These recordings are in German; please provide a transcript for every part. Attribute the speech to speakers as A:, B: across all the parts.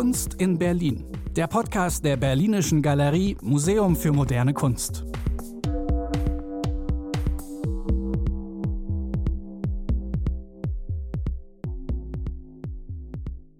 A: Kunst in Berlin. Der Podcast der Berlinischen Galerie Museum für moderne Kunst.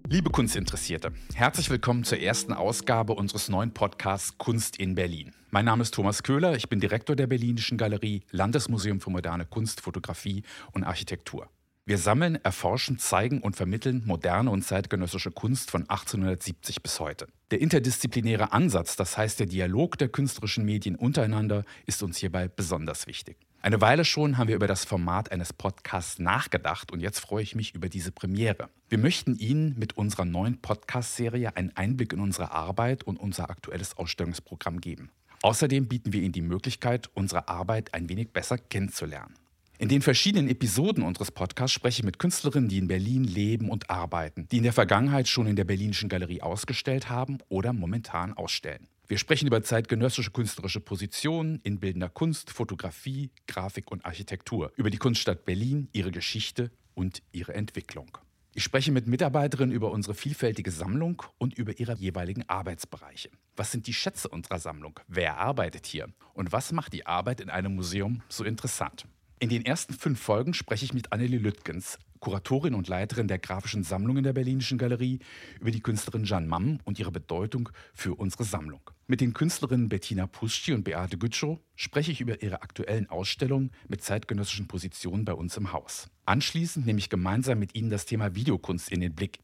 B: Liebe Kunstinteressierte, herzlich willkommen zur ersten Ausgabe unseres neuen Podcasts Kunst in Berlin. Mein Name ist Thomas Köhler, ich bin Direktor der Berlinischen Galerie, Landesmuseum für moderne Kunst, Fotografie und Architektur. Wir sammeln, erforschen, zeigen und vermitteln moderne und zeitgenössische Kunst von 1870 bis heute. Der interdisziplinäre Ansatz, das heißt der Dialog der künstlerischen Medien untereinander, ist uns hierbei besonders wichtig. Eine Weile schon haben wir über das Format eines Podcasts nachgedacht und jetzt freue ich mich über diese Premiere. Wir möchten Ihnen mit unserer neuen Podcast-Serie einen Einblick in unsere Arbeit und unser aktuelles Ausstellungsprogramm geben. Außerdem bieten wir Ihnen die Möglichkeit, unsere Arbeit ein wenig besser kennenzulernen. In den verschiedenen Episoden unseres Podcasts spreche ich mit Künstlerinnen, die in Berlin leben und arbeiten, die in der Vergangenheit schon in der Berlinischen Galerie ausgestellt haben oder momentan ausstellen. Wir sprechen über zeitgenössische künstlerische Positionen in bildender Kunst, Fotografie, Grafik und Architektur, über die Kunststadt Berlin, ihre Geschichte und ihre Entwicklung. Ich spreche mit Mitarbeiterinnen über unsere vielfältige Sammlung und über ihre jeweiligen Arbeitsbereiche. Was sind die Schätze unserer Sammlung? Wer arbeitet hier? Und was macht die Arbeit in einem Museum so interessant? In den ersten fünf Folgen spreche ich mit Annelie Lüttgens, Kuratorin und Leiterin der grafischen Sammlung in der Berlinischen Galerie, über die Künstlerin Jeanne Mamm und ihre Bedeutung für unsere Sammlung. Mit den Künstlerinnen Bettina Pusci und Beate Gütschow spreche ich über ihre aktuellen Ausstellungen mit zeitgenössischen Positionen bei uns im Haus. Anschließend nehme ich gemeinsam mit ihnen das Thema Videokunst in den Blick.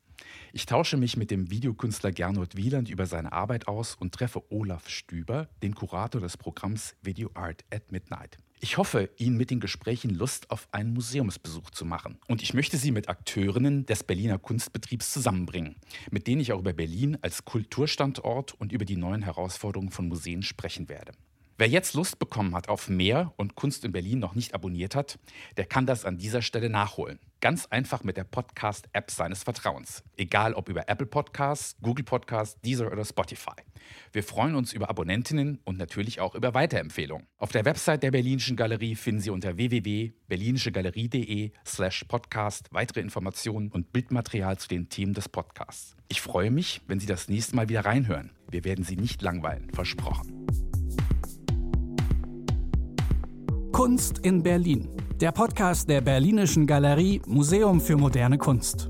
B: Ich tausche mich mit dem Videokünstler Gernot Wieland über seine Arbeit aus und treffe Olaf Stüber, den Kurator des Programms Video Art at Midnight. Ich hoffe, Ihnen mit den Gesprächen Lust auf einen Museumsbesuch zu machen. Und ich möchte Sie mit Akteurinnen des Berliner Kunstbetriebs zusammenbringen, mit denen ich auch über Berlin als Kulturstandort und über die neuen Herausforderungen von Museen sprechen werde. Wer jetzt Lust bekommen hat auf mehr und Kunst in Berlin noch nicht abonniert hat, der kann das an dieser Stelle nachholen. Ganz einfach mit der Podcast-App seines Vertrauens. Egal ob über Apple Podcasts, Google Podcasts, Deezer oder Spotify. Wir freuen uns über Abonnentinnen und natürlich auch über Weiterempfehlungen. Auf der Website der Berlinischen Galerie finden Sie unter www.berlinischegalerie.de slash podcast weitere Informationen und Bildmaterial zu den Themen des Podcasts. Ich freue mich, wenn Sie das nächste Mal wieder reinhören. Wir werden Sie nicht langweilen, versprochen.
A: Kunst in Berlin. Der Podcast der Berlinischen Galerie Museum für moderne Kunst.